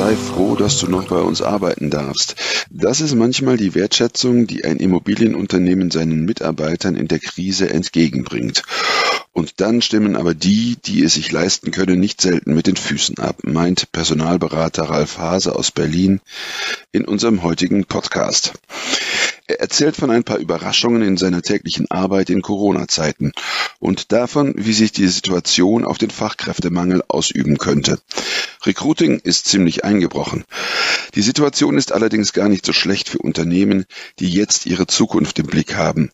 Sei froh, dass du noch bei uns arbeiten darfst. Das ist manchmal die Wertschätzung, die ein Immobilienunternehmen seinen Mitarbeitern in der Krise entgegenbringt. Und dann stimmen aber die, die es sich leisten können, nicht selten mit den Füßen ab, meint Personalberater Ralf Hase aus Berlin in unserem heutigen Podcast. Er erzählt von ein paar Überraschungen in seiner täglichen Arbeit in Corona-Zeiten und davon, wie sich die Situation auf den Fachkräftemangel ausüben könnte. Recruiting ist ziemlich eingebrochen. Die Situation ist allerdings gar nicht so schlecht für Unternehmen, die jetzt ihre Zukunft im Blick haben.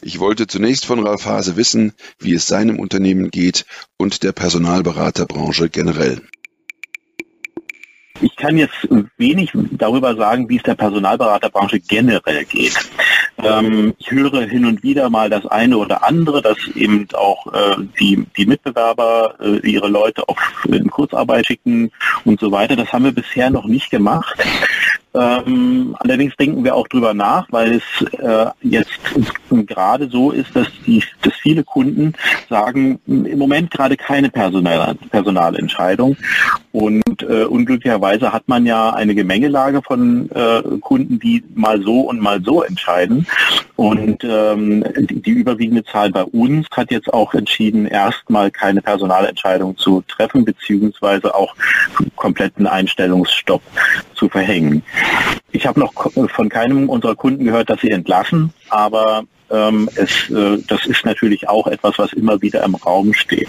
Ich wollte zunächst von Ralf Hase wissen, wie es seinem Unternehmen geht und der Personalberaterbranche generell. Ich kann jetzt wenig darüber sagen, wie es der Personalberaterbranche generell geht. Ähm, ich höre hin und wieder mal das eine oder andere, dass eben auch äh, die, die Mitbewerber äh, ihre Leute auf in Kurzarbeit schicken und so weiter. Das haben wir bisher noch nicht gemacht. Ähm, allerdings denken wir auch drüber nach, weil es äh, jetzt gerade so ist, dass, die, dass viele Kunden sagen, im Moment gerade keine Personal, Personalentscheidung. Und äh, unglücklicherweise hat man ja eine Gemengelage von äh, Kunden, die mal so und mal so entscheiden. Und ähm, die, die überwiegende Zahl bei uns hat jetzt auch entschieden, erstmal keine Personalentscheidung zu treffen, beziehungsweise auch kompletten Einstellungsstopp zu verhängen. Ich habe noch von keinem unserer Kunden gehört, dass sie entlassen, aber ähm, es, äh, das ist natürlich auch etwas, was immer wieder im Raum steht.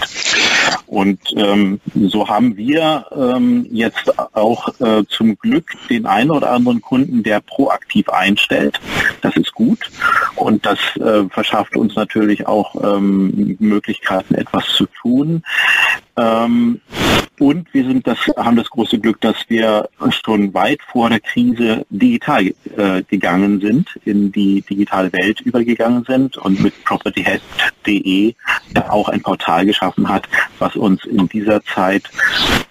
Und ähm, so haben wir ähm, jetzt auch äh, zum Glück den einen oder anderen Kunden, der proaktiv einstellt. Das ist gut und das äh, verschafft uns natürlich auch ähm, Möglichkeiten, etwas zu tun. Und wir sind das, haben das große Glück, dass wir schon weit vor der Krise digital äh, gegangen sind, in die digitale Welt übergegangen sind und mit propertyhead.de auch ein Portal geschaffen hat, was uns in dieser Zeit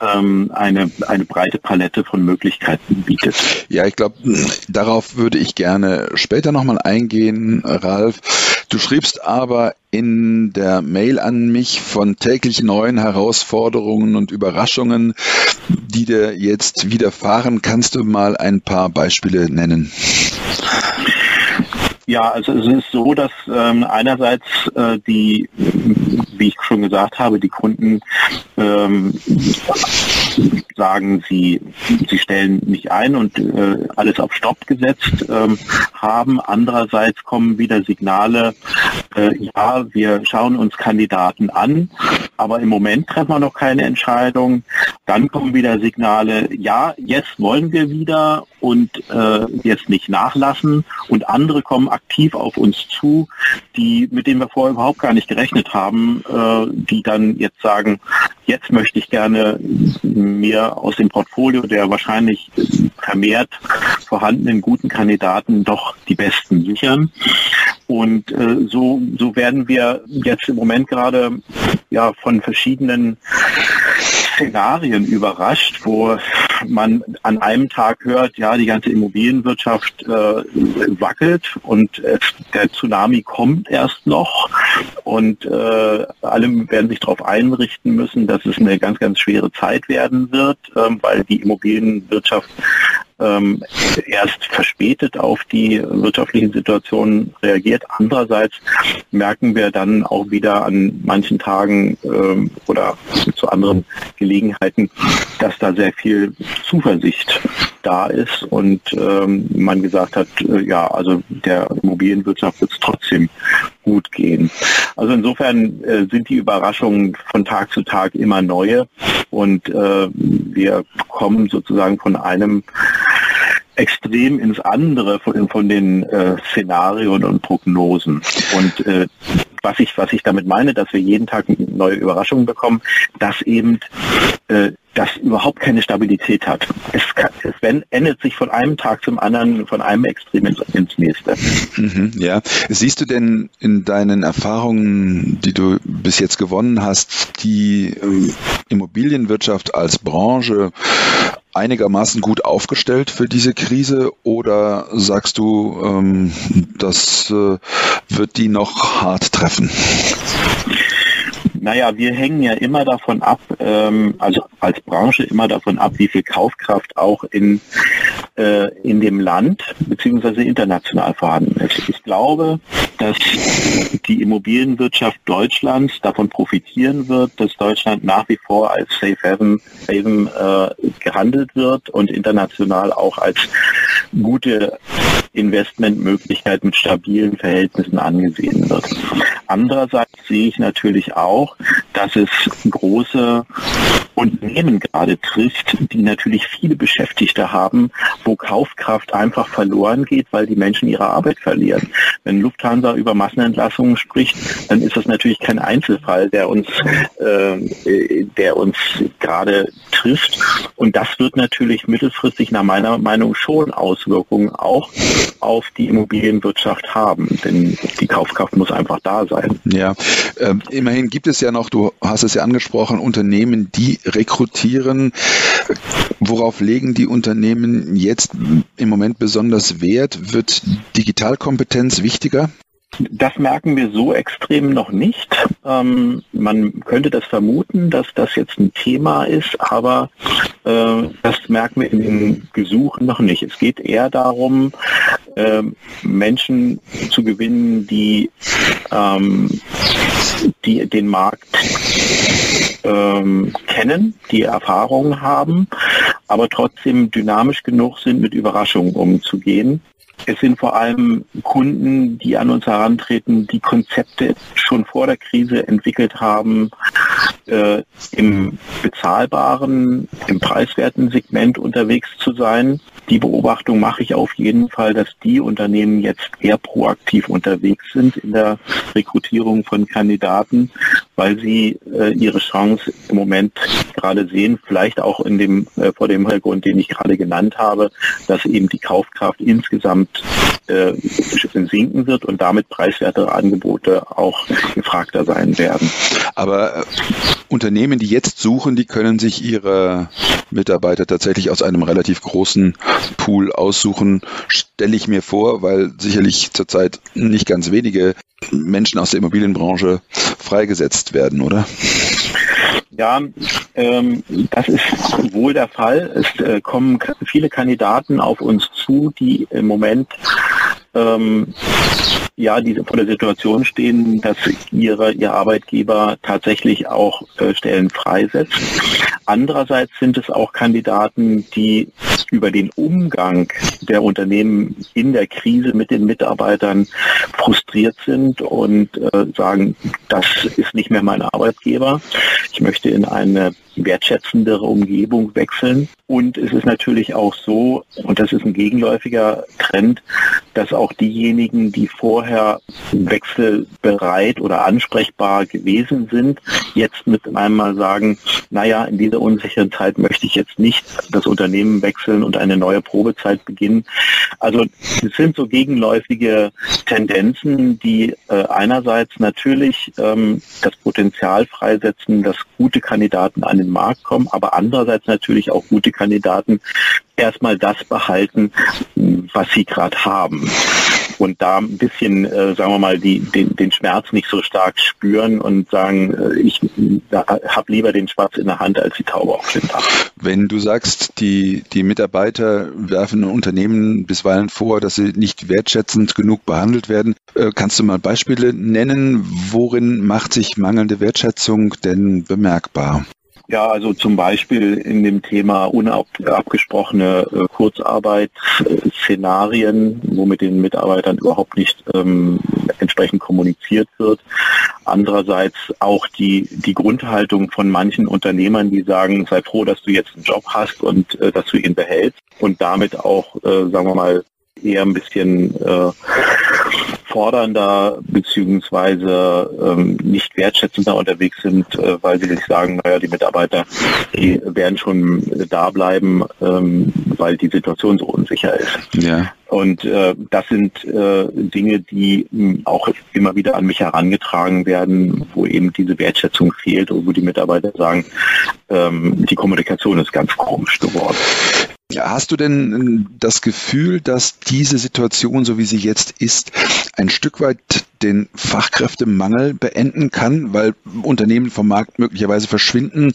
ähm, eine, eine breite Palette von Möglichkeiten bietet. Ja, ich glaube, darauf würde ich gerne später nochmal eingehen, Ralf. Du schriebst aber in der Mail an mich von täglich neuen Herausforderungen und Überraschungen, die dir jetzt widerfahren. Kannst du mal ein paar Beispiele nennen? Ja, also es ist so, dass ähm, einerseits äh, die, wie ich schon gesagt habe, die Kunden ähm, sagen, sie, sie stellen nicht ein und äh, alles auf Stopp gesetzt ähm, haben. Andererseits kommen wieder Signale, äh, ja, wir schauen uns Kandidaten an, aber im Moment treffen wir noch keine Entscheidung. Dann kommen wieder Signale, ja, jetzt wollen wir wieder und äh, jetzt nicht nachlassen. Und andere kommen aktiv auf uns zu, die, mit denen wir vorher überhaupt gar nicht gerechnet haben, äh, die dann jetzt sagen, jetzt möchte ich gerne mir aus dem Portfolio der wahrscheinlich vermehrt vorhandenen guten Kandidaten doch die besten sichern. Und äh, so, so werden wir jetzt im Moment gerade ja von verschiedenen Szenarien überrascht, wo man an einem Tag hört, ja, die ganze Immobilienwirtschaft äh, wackelt und äh, der Tsunami kommt erst noch und äh, alle werden sich darauf einrichten müssen, dass es eine ganz, ganz schwere Zeit werden wird, ähm, weil die Immobilienwirtschaft ähm, erst verspätet auf die wirtschaftlichen Situationen reagiert. Andererseits merken wir dann auch wieder an manchen Tagen ähm, oder zu anderen Gelegenheiten, dass da sehr viel Zuversicht da ist und ähm, man gesagt hat, äh, ja, also der Immobilienwirtschaft wird es trotzdem gut gehen. Also insofern äh, sind die Überraschungen von Tag zu Tag immer neue und äh, wir kommen sozusagen von einem extrem ins andere von, von den äh, Szenarien und Prognosen. Und äh, was ich, was ich damit meine, dass wir jeden Tag neue Überraschungen bekommen, dass eben äh, das überhaupt keine Stabilität hat. Es, kann, es ändert sich von einem Tag zum anderen, von einem Extrem ins, ins nächste. Mhm, ja. Siehst du denn in deinen Erfahrungen, die du bis jetzt gewonnen hast, die äh, Immobilienwirtschaft als Branche einigermaßen gut aufgestellt für diese Krise oder sagst du, ähm, das äh, wird die noch hart treffen? Naja, wir hängen ja immer davon ab, ähm, also als Branche immer davon ab, wie viel Kaufkraft auch in, äh, in dem Land beziehungsweise international vorhanden ist. Ich glaube, dass die Immobilienwirtschaft Deutschlands davon profitieren wird, dass Deutschland nach wie vor als Safe Haven, Haven äh, gehandelt wird und international auch als gute Investmentmöglichkeit mit stabilen Verhältnissen angesehen wird. Andererseits sehe ich natürlich auch, dass es große Unternehmen gerade trifft, die natürlich viele Beschäftigte haben, wo Kaufkraft einfach verloren geht, weil die Menschen ihre Arbeit verlieren. Wenn Lufthansa über Massenentlassungen spricht, dann ist das natürlich kein Einzelfall, der uns, äh, der uns gerade trifft. Und das wird natürlich mittelfristig nach meiner Meinung schon Auswirkungen auch auf die Immobilienwirtschaft haben, denn die Kaufkraft muss einfach da sein. Ja, äh, immerhin gibt es ja noch, du hast es ja angesprochen, Unternehmen, die rekrutieren. Worauf legen die Unternehmen jetzt im Moment besonders Wert? Wird Digitalkompetenz wichtiger? Das merken wir so extrem noch nicht. Ähm, man könnte das vermuten, dass das jetzt ein Thema ist, aber äh, das merken wir in den Gesuchen noch nicht. Es geht eher darum, äh, Menschen zu gewinnen, die, ähm, die den Markt ähm, kennen, die Erfahrungen haben, aber trotzdem dynamisch genug sind, mit Überraschungen umzugehen. Es sind vor allem Kunden, die an uns herantreten, die Konzepte schon vor der Krise entwickelt haben, äh, im bezahlbaren, im preiswerten Segment unterwegs zu sein. Die Beobachtung mache ich auf jeden Fall, dass die Unternehmen jetzt eher proaktiv unterwegs sind in der Rekrutierung von Kandidaten, weil sie äh, ihre Chance im Moment gerade sehen, vielleicht auch in dem, äh, vor dem Hintergrund, den ich gerade genannt habe, dass eben die Kaufkraft insgesamt äh, sinken wird und damit preiswertere Angebote auch gefragter sein werden. Aber äh, Unternehmen, die jetzt suchen, die können sich ihre Mitarbeiter tatsächlich aus einem relativ großen Pool aussuchen, stelle ich mir vor, weil sicherlich zurzeit nicht ganz wenige Menschen aus der Immobilienbranche freigesetzt werden, oder? Ja, ähm, das ist wohl der Fall. Es äh, kommen viele Kandidaten auf uns zu, die im Moment ähm, ja, die vor der Situation stehen, dass ihre, ihr Arbeitgeber tatsächlich auch äh, Stellen freisetzt. Andererseits sind es auch Kandidaten, die über den Umgang der Unternehmen in der Krise mit den Mitarbeitern frustriert sind und äh, sagen, das ist nicht mehr mein Arbeitgeber. Ich möchte in eine wertschätzendere Umgebung wechseln. Und es ist natürlich auch so, und das ist ein gegenläufiger Trend, dass auch diejenigen, die vorher wechselbereit oder ansprechbar gewesen sind, jetzt mit einmal sagen, naja, in dieser unsicheren Zeit möchte ich jetzt nicht das Unternehmen wechseln und eine neue Probezeit beginnen. Also es sind so gegenläufige Tendenzen, die äh, einerseits natürlich ähm, das Potenzial freisetzen, dass gute Kandidaten an den Markt kommen, aber andererseits natürlich auch gute Kandidaten erstmal das behalten, was sie gerade haben und da ein bisschen, äh, sagen wir mal, die, den, den Schmerz nicht so stark spüren und sagen, äh, ich habe lieber den Schwarz in der Hand als die Taube auf dem Dach. Wenn du sagst, die, die Mitarbeiter werfen Unternehmen bisweilen vor, dass sie nicht wertschätzend genug behandelt werden, äh, kannst du mal Beispiele nennen, worin macht sich mangelnde Wertschätzung denn bemerkbar? Ja, also zum Beispiel in dem Thema unabgesprochene äh, Kurzarbeit-Szenarien, wo mit den Mitarbeitern überhaupt nicht ähm, entsprechend kommuniziert wird. Andererseits auch die, die Grundhaltung von manchen Unternehmern, die sagen, sei froh, dass du jetzt einen Job hast und äh, dass du ihn behältst und damit auch, äh, sagen wir mal, eher ein bisschen äh, fordernder beziehungsweise ähm, nicht wertschätzender unterwegs sind, äh, weil sie sich sagen, naja, die Mitarbeiter, die werden schon da bleiben, ähm, weil die Situation so unsicher ist. Ja. Und äh, das sind äh, Dinge, die mh, hm, auch immer wieder an mich herangetragen werden, wo eben diese Wertschätzung fehlt und wo die Mitarbeiter sagen, ähm, die Kommunikation ist ganz komisch geworden. Ja, hast du denn äh, das Gefühl, dass diese Situation, so wie sie jetzt ist, ein Stück weit den Fachkräftemangel beenden kann, weil Unternehmen vom Markt möglicherweise verschwinden,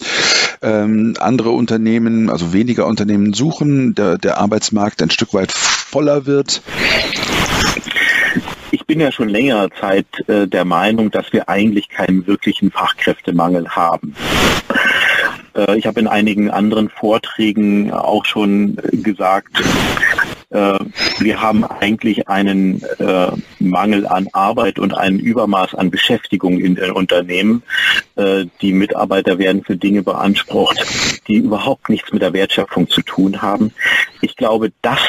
ähm, andere Unternehmen, also weniger Unternehmen suchen, der, der Arbeitsmarkt ein Stück weit voller wird? Ich bin ja schon längere Zeit äh, der Meinung, dass wir eigentlich keinen wirklichen Fachkräftemangel haben. Äh, ich habe in einigen anderen Vorträgen auch schon gesagt, wir haben eigentlich einen äh, Mangel an Arbeit und ein Übermaß an Beschäftigung in den Unternehmen. Die Mitarbeiter werden für Dinge beansprucht, die überhaupt nichts mit der Wertschöpfung zu tun haben. Ich glaube, das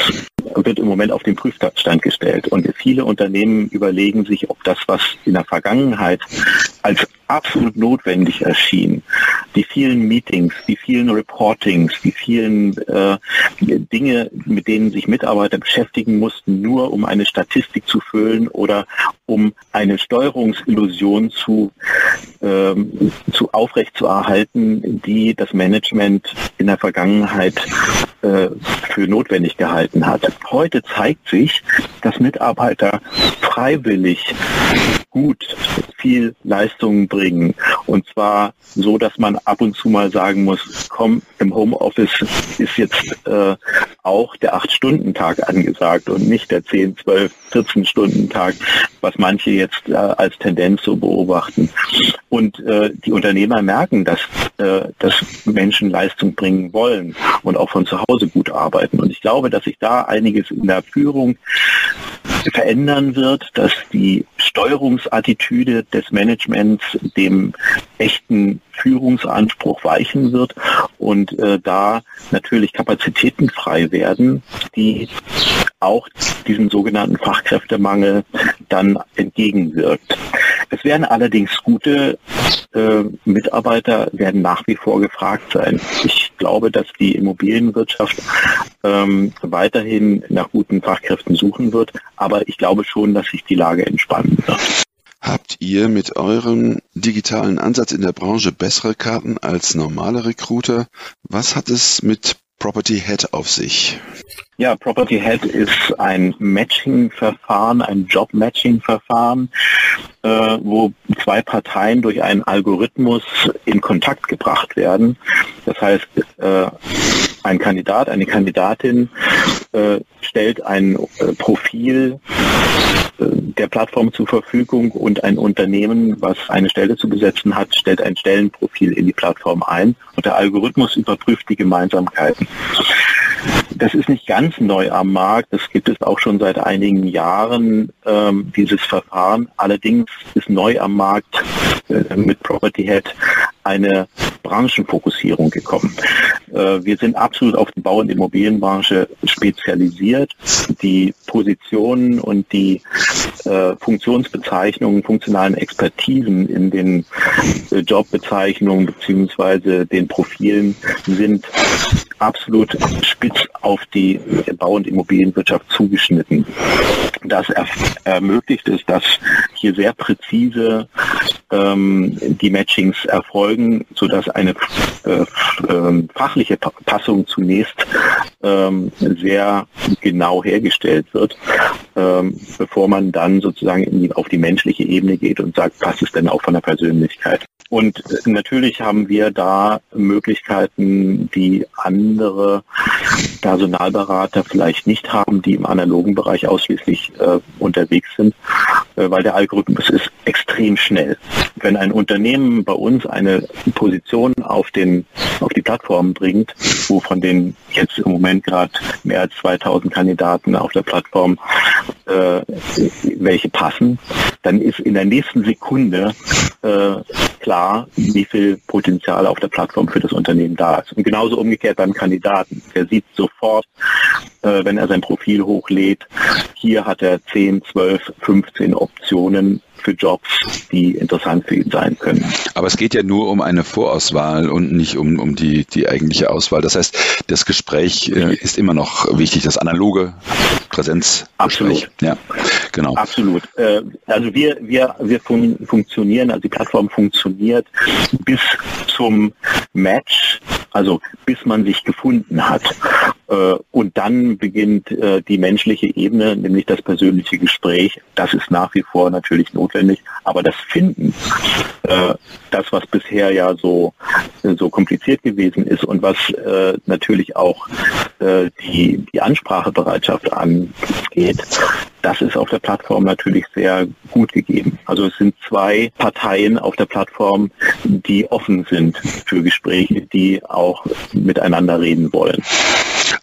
wird im Moment auf den Prüfstand gestellt. Und viele Unternehmen überlegen sich, ob das, was in der Vergangenheit als absolut notwendig erschien, die vielen Meetings, die vielen Reportings, die vielen äh, Dinge, mit denen sich Mitarbeiter beschäftigen mussten, nur um eine Statistik zu füllen oder um eine Steuerungsillusion zu, ähm, zu aufrechtzuerhalten, die das Management in der Vergangenheit äh, für notwendig gehalten hat. Heute zeigt sich, dass Mitarbeiter freiwillig gut viel Leistung bringen. Und zwar so, dass man ab und zu mal sagen muss, komm, im Homeoffice ist jetzt äh, auch der 8-Stunden-Tag angesagt und nicht der 10, 12, 14-Stunden-Tag, was manche jetzt äh, als Tendenz so beobachten. Und äh, die Unternehmer merken, dass, äh, dass Menschen Leistung bringen wollen und auch von zu Hause gut arbeiten. Und ich glaube, dass sich da einiges in der Führung verändern wird, dass die Steuerungsattitüde des Managements dem echten Führungsanspruch weichen wird und äh, da natürlich Kapazitäten frei werden, die auch diesem sogenannten Fachkräftemangel dann entgegenwirkt. Es werden allerdings gute äh, Mitarbeiter werden nach wie vor gefragt sein. Ich glaube, dass die Immobilienwirtschaft ähm, weiterhin nach guten Fachkräften suchen wird, aber ich glaube schon, dass sich die Lage entspannen wird. Habt ihr mit eurem digitalen Ansatz in der Branche bessere Karten als normale Recruiter? Was hat es mit Property Head auf sich? Ja, Property Head ist ein Matching-Verfahren, ein Job-Matching-Verfahren, äh, wo zwei Parteien durch einen Algorithmus in Kontakt gebracht werden. Das heißt, äh, ein Kandidat, eine Kandidatin äh, stellt ein äh, Profil der Plattform zur Verfügung und ein Unternehmen, was eine Stelle zu besetzen hat, stellt ein Stellenprofil in die Plattform ein und der Algorithmus überprüft die Gemeinsamkeiten. Das ist nicht ganz neu am Markt. Das gibt es auch schon seit einigen Jahren, ähm, dieses Verfahren. Allerdings ist neu am Markt äh, mit Property Head eine Branchenfokussierung gekommen. Äh, wir sind absolut auf die Bau- und Immobilienbranche spezialisiert. Die Positionen und die äh, Funktionsbezeichnungen, funktionalen Expertisen in den äh, Jobbezeichnungen beziehungsweise den Profilen sind absolut spitz auf die Bau- und Immobilienwirtschaft zugeschnitten. Das ermöglicht es, dass hier sehr präzise ähm, die Matchings erfolgen, sodass eine äh, äh, fachliche Passung zunächst ähm, sehr genau hergestellt wird, ähm, bevor man dann sozusagen die, auf die menschliche Ebene geht und sagt, passt es denn auch von der Persönlichkeit. Und natürlich haben wir da Möglichkeiten, die andere Personalberater vielleicht nicht haben, die im analogen Bereich ausschließlich äh, unterwegs sind, äh, weil der Algorithmus ist extrem schnell. Wenn ein Unternehmen bei uns eine Position auf, den, auf die Plattform bringt, wo von den jetzt im Moment gerade mehr als 2000 Kandidaten auf der Plattform äh, welche passen, dann ist in der nächsten Sekunde äh, klar, wie viel Potenzial auf der Plattform für das Unternehmen da ist. Und genauso umgekehrt beim Kandidaten. Der sieht sofort, äh, wenn er sein Profil hochlädt. Hier hat er 10, 12, 15 Optionen für Jobs, die interessant für ihn sein können. Aber es geht ja nur um eine Vorauswahl und nicht um, um die, die eigentliche Auswahl. Das heißt, das Gespräch äh, ist immer noch wichtig, das analoge Präsenz. Absolut. Ja, genau. Absolut. Äh, also wir, wir, wir fun funktionieren, also die Plattform funktioniert bis zum Match also bis man sich gefunden hat. Äh, und dann beginnt äh, die menschliche Ebene, nämlich das persönliche Gespräch. Das ist nach wie vor natürlich notwendig. Aber das Finden, äh, das, was bisher ja so, so kompliziert gewesen ist und was natürlich auch die, die Ansprachebereitschaft angeht, das ist auf der Plattform natürlich sehr gut gegeben. Also es sind zwei Parteien auf der Plattform, die offen sind für Gespräche, die auch miteinander reden wollen.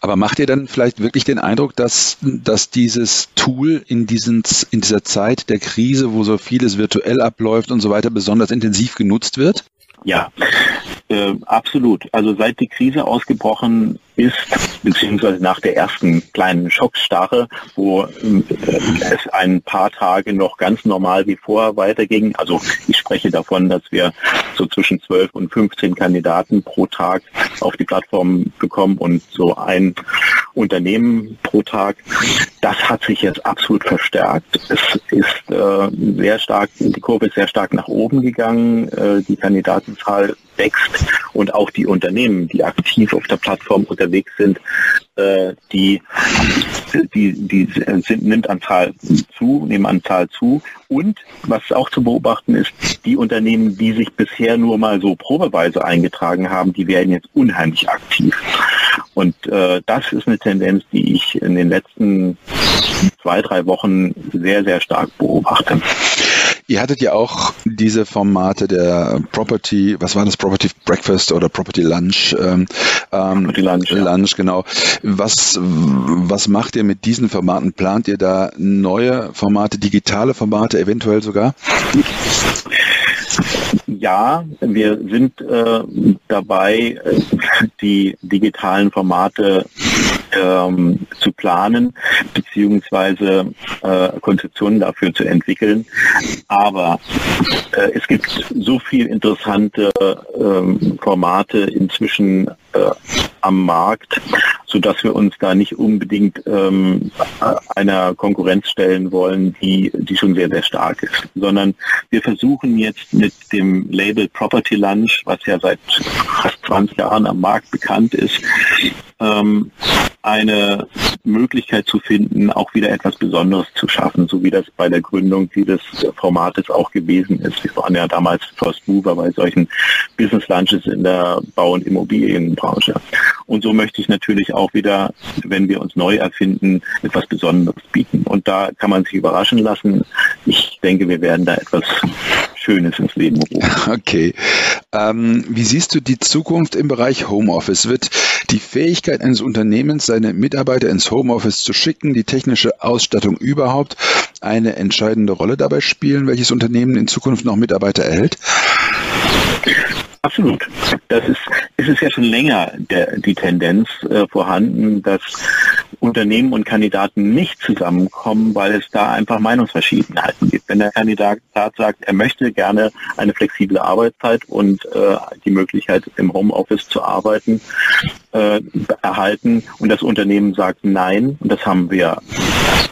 Aber macht ihr dann vielleicht wirklich den Eindruck, dass, dass dieses Tool in, diesen, in dieser Zeit der Krise, wo so vieles virtuell abläuft und so weiter, besonders intensiv genutzt wird? Ja, äh, absolut. Also seit die Krise ausgebrochen ist, beziehungsweise nach der ersten kleinen Schockstarre, wo äh, es ein paar Tage noch ganz normal wie vorher weiterging. Also ich spreche davon, dass wir so zwischen 12 und 15 Kandidaten pro Tag auf die Plattform bekommen und so ein Unternehmen pro Tag. Das hat sich jetzt absolut verstärkt. Es ist äh, sehr stark, die Kurve ist sehr stark nach oben gegangen. Äh, die Kandidatenzahl wächst und auch die Unternehmen, die aktiv auf der Plattform unterwegs sind, äh, die, die, die sind, nimmt an Zahl zu, nehmen an Zahl zu. Und was auch zu beobachten ist, die Unternehmen, die sich bisher nur mal so probeweise eingetragen haben, die werden jetzt unheimlich aktiv. Und äh, das ist eine Tendenz, die ich in den letzten zwei, drei Wochen sehr, sehr stark beobachte. Ihr hattet ja auch diese Formate der Property, was war das, Property Breakfast oder Property Lunch? Ähm, ähm Property Lunch, ja. Lunch, genau. Was, was macht ihr mit diesen Formaten? Plant ihr da neue Formate, digitale Formate eventuell sogar? Ja, wir sind äh, dabei, die digitalen Formate ähm, zu planen beziehungsweise äh, Konzeptionen dafür zu entwickeln. Aber äh, es gibt so viel interessante ähm, Formate inzwischen äh, am Markt, so dass wir uns da nicht unbedingt ähm, einer Konkurrenz stellen wollen, die, die schon sehr, sehr stark ist, sondern wir versuchen jetzt mit dem Label Property Lunch, was ja seit fast 20 Jahren am Markt bekannt ist, ähm, eine Möglichkeit zu finden, auch wieder etwas Besonderes zu schaffen, so wie das bei der Gründung dieses Formates auch gewesen ist. Wir waren ja damals First Mover bei solchen Business Lunches in der Bau- und Immobilienbranche. Und so möchte ich natürlich auch wieder, wenn wir uns neu erfinden, etwas Besonderes bieten. Und da kann man sich überraschen lassen. Ich denke, wir werden da etwas Schönes ins Leben rufen. Okay. Ähm, wie siehst du die Zukunft im Bereich Homeoffice? Wird die Fähigkeit eines Unternehmens, seine Mitarbeiter ins Homeoffice zu schicken, die technische Ausstattung überhaupt eine entscheidende Rolle dabei spielen, welches Unternehmen in Zukunft noch Mitarbeiter erhält? Absolut. Das ist, es ist ja schon länger der, die Tendenz äh, vorhanden, dass Unternehmen und Kandidaten nicht zusammenkommen, weil es da einfach Meinungsverschiedenheiten gibt. Wenn der Kandidat sagt, er möchte gerne eine flexible Arbeitszeit und äh, die Möglichkeit im Homeoffice zu arbeiten, äh, erhalten und das Unternehmen sagt nein, und das haben wir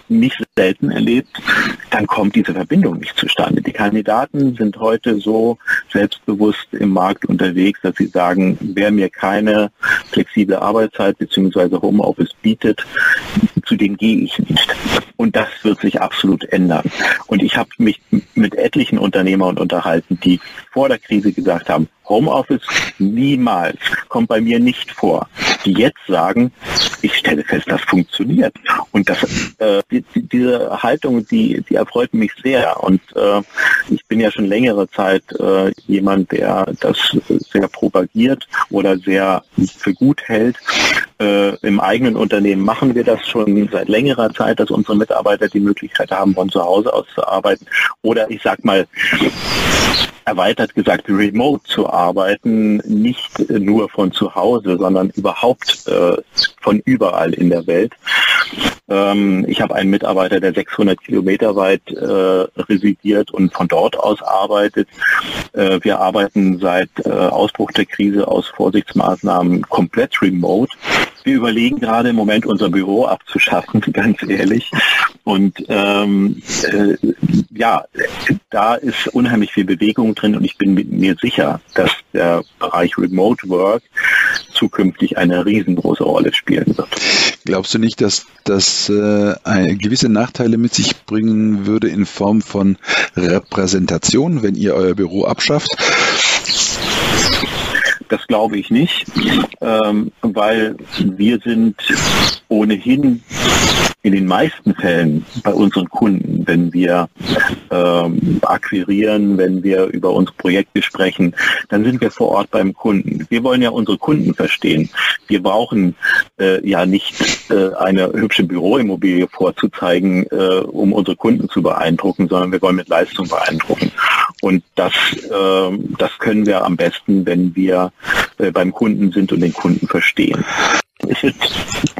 nicht selten erlebt, dann kommt diese Verbindung nicht zustande. Die Kandidaten sind heute so selbstbewusst im Markt unterwegs, dass sie sagen, wer mir keine flexible Arbeitszeit bzw. Homeoffice bietet, zu dem gehe ich nicht. Und das wird sich absolut ändern. Und ich habe mich mit etlichen Unternehmern unterhalten, die vor der Krise gesagt haben, Homeoffice niemals, kommt bei mir nicht vor. Die jetzt sagen, ich stelle fest, das funktioniert. Und das, äh, die, diese Haltung, die, die erfreut mich sehr. Und äh, ich bin ja schon längere Zeit äh, jemand, der das sehr propagiert oder sehr für gut hält. Äh, Im eigenen Unternehmen machen wir das schon seit längerer Zeit, dass unsere Mitarbeiter die Möglichkeit haben, von zu Hause aus zu arbeiten. Oder ich sag mal, erweitert gesagt, remote zu arbeiten, nicht nur von zu Hause, sondern überhaupt äh, von überall in der Welt. Ähm, ich habe einen Mitarbeiter, der 600 Kilometer weit äh, residiert und von dort aus arbeitet. Äh, wir arbeiten seit äh, Ausbruch der Krise aus Vorsichtsmaßnahmen komplett remote. Wir überlegen gerade im Moment unser Büro abzuschaffen, ganz ehrlich. Und ähm, äh, ja, da ist unheimlich viel Bewegung drin und ich bin mir sicher, dass der Bereich Remote Work zukünftig eine riesengroße Rolle spielen wird. Glaubst du nicht, dass das äh, gewisse Nachteile mit sich bringen würde in Form von Repräsentation, wenn ihr euer Büro abschafft? Das glaube ich nicht, ähm, weil wir sind ohnehin in den meisten Fällen bei unseren Kunden, wenn wir ähm, akquirieren, wenn wir über unsere Projekte sprechen, dann sind wir vor Ort beim Kunden. Wir wollen ja unsere Kunden verstehen. Wir brauchen äh, ja nicht äh, eine hübsche Büroimmobilie vorzuzeigen, äh, um unsere Kunden zu beeindrucken, sondern wir wollen mit Leistung beeindrucken. Und das, äh, das können wir am besten, wenn wir äh, beim Kunden sind und den Kunden verstehen. Es wird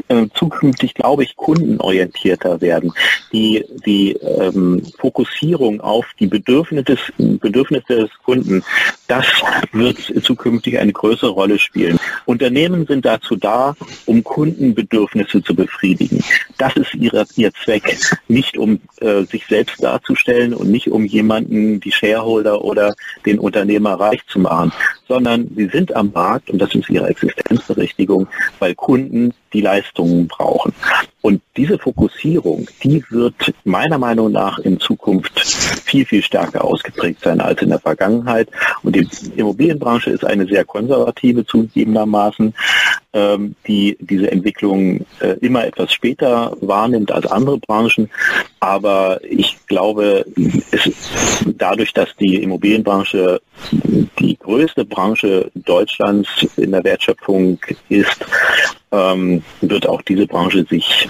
äh, zukünftig, glaube ich, kundenorientierter werden. Die, die ähm, Fokussierung auf die Bedürfnisse des, Bedürfnisse des Kunden, das wird zukünftig eine größere Rolle spielen. Unternehmen sind dazu da, um Kundenbedürfnisse zu befriedigen. Das ist ihre, ihr Zweck, nicht um äh, sich selbst darzustellen und nicht um jemanden, die Shareholder oder den Unternehmer reich zu machen, sondern sie sind am Markt und das ist ihre Existenzberechtigung, weil Kunden die Leistungen brauchen. Und diese Fokussierung, die wird meiner Meinung nach in Zukunft viel, viel stärker ausgeprägt sein als in der Vergangenheit. Und die Immobilienbranche ist eine sehr konservative zugegebenermaßen, ähm, die diese Entwicklung äh, immer etwas später wahrnimmt als andere Branchen. Aber ich glaube, es, dadurch, dass die Immobilienbranche die größte Branche Deutschlands in der Wertschöpfung ist, ähm, wird auch diese Branche sich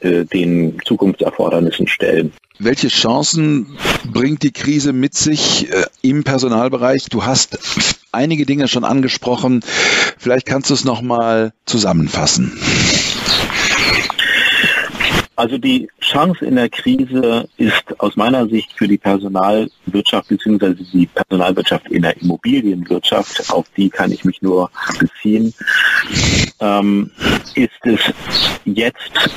äh, den Zukunftserfordernissen stellen. Welche Chancen bringt die Krise mit sich äh, im Personalbereich? Du hast einige Dinge schon angesprochen. Vielleicht kannst du es nochmal zusammenfassen. Also die Chance in der Krise ist aus meiner Sicht für die Personalwirtschaft bzw. die Personalwirtschaft in der Immobilienwirtschaft, auf die kann ich mich nur beziehen, ähm, ist es jetzt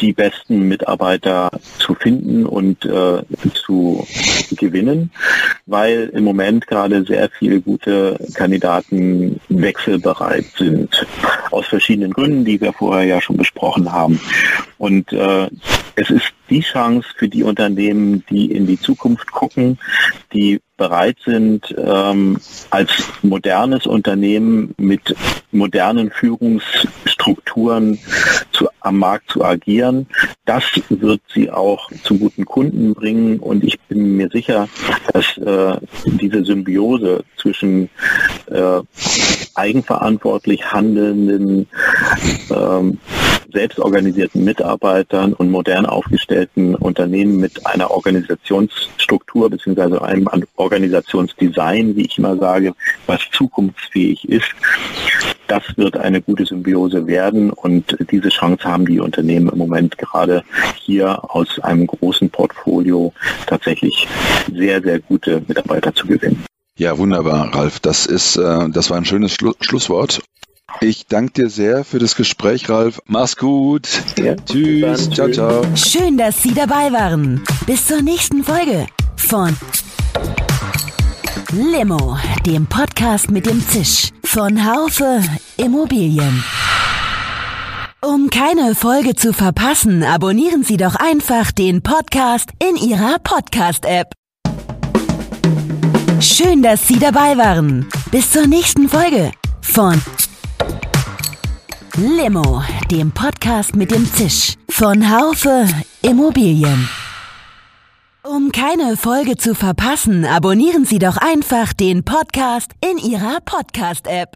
die besten Mitarbeiter zu finden und äh, zu gewinnen, weil im Moment gerade sehr viele gute Kandidaten wechselbereit sind. Aus verschiedenen Gründen, die wir vorher ja schon besprochen haben. Und äh, es ist die Chance für die Unternehmen, die in die Zukunft gucken, die bereit sind, ähm, als modernes Unternehmen mit modernen Führungsstrukturen zu, am Markt zu agieren. Das wird sie auch zu guten Kunden bringen und ich bin mir sicher, dass äh, diese Symbiose zwischen äh, eigenverantwortlich handelnden ähm, selbstorganisierten Mitarbeitern und modern aufgestellten Unternehmen mit einer Organisationsstruktur bzw. einem Organisationsdesign, wie ich immer sage, was zukunftsfähig ist. Das wird eine gute Symbiose werden und diese Chance haben die Unternehmen im Moment gerade hier aus einem großen Portfolio tatsächlich sehr, sehr gute Mitarbeiter zu gewinnen. Ja, wunderbar, Ralf. Das ist, äh, das war ein schönes Schlu Schlusswort. Ich danke dir sehr für das Gespräch, Ralf. Mach's gut. Ja, Tschüss. Ciao, ciao. Schön, dass Sie dabei waren. Bis zur nächsten Folge von Limo, dem Podcast mit dem Zisch von Haufe Immobilien. Um keine Folge zu verpassen, abonnieren Sie doch einfach den Podcast in Ihrer Podcast-App. Schön, dass Sie dabei waren. Bis zur nächsten Folge von Limo, dem Podcast mit dem Zisch von Haufe Immobilien. Um keine Folge zu verpassen, abonnieren Sie doch einfach den Podcast in Ihrer Podcast-App.